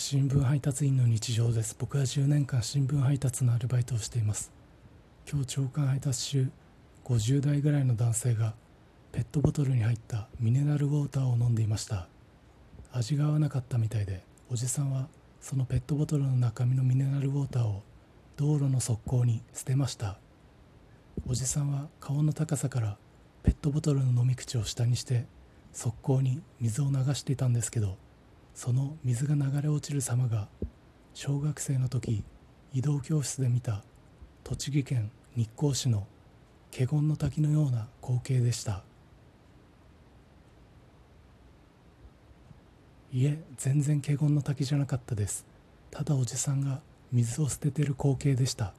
新聞配達員の日常です。僕は10年間新聞配達のアルバイトをしています。今日朝刊配達中50代ぐらいの男性がペットボトルに入ったミネラルウォーターを飲んでいました。味が合わなかったみたいでおじさんはそのペットボトルの中身のミネラルウォーターを道路の側溝に捨てました。おじさんは顔の高さからペットボトルの飲み口を下にして側溝に水を流していたんですけどその水が流れ落ちる様が小学生の時移動教室で見た栃木県日光市の華厳の滝のような光景でした。いえ全然華厳の滝じゃなかったです。ただおじさんが水を捨ててる光景でした。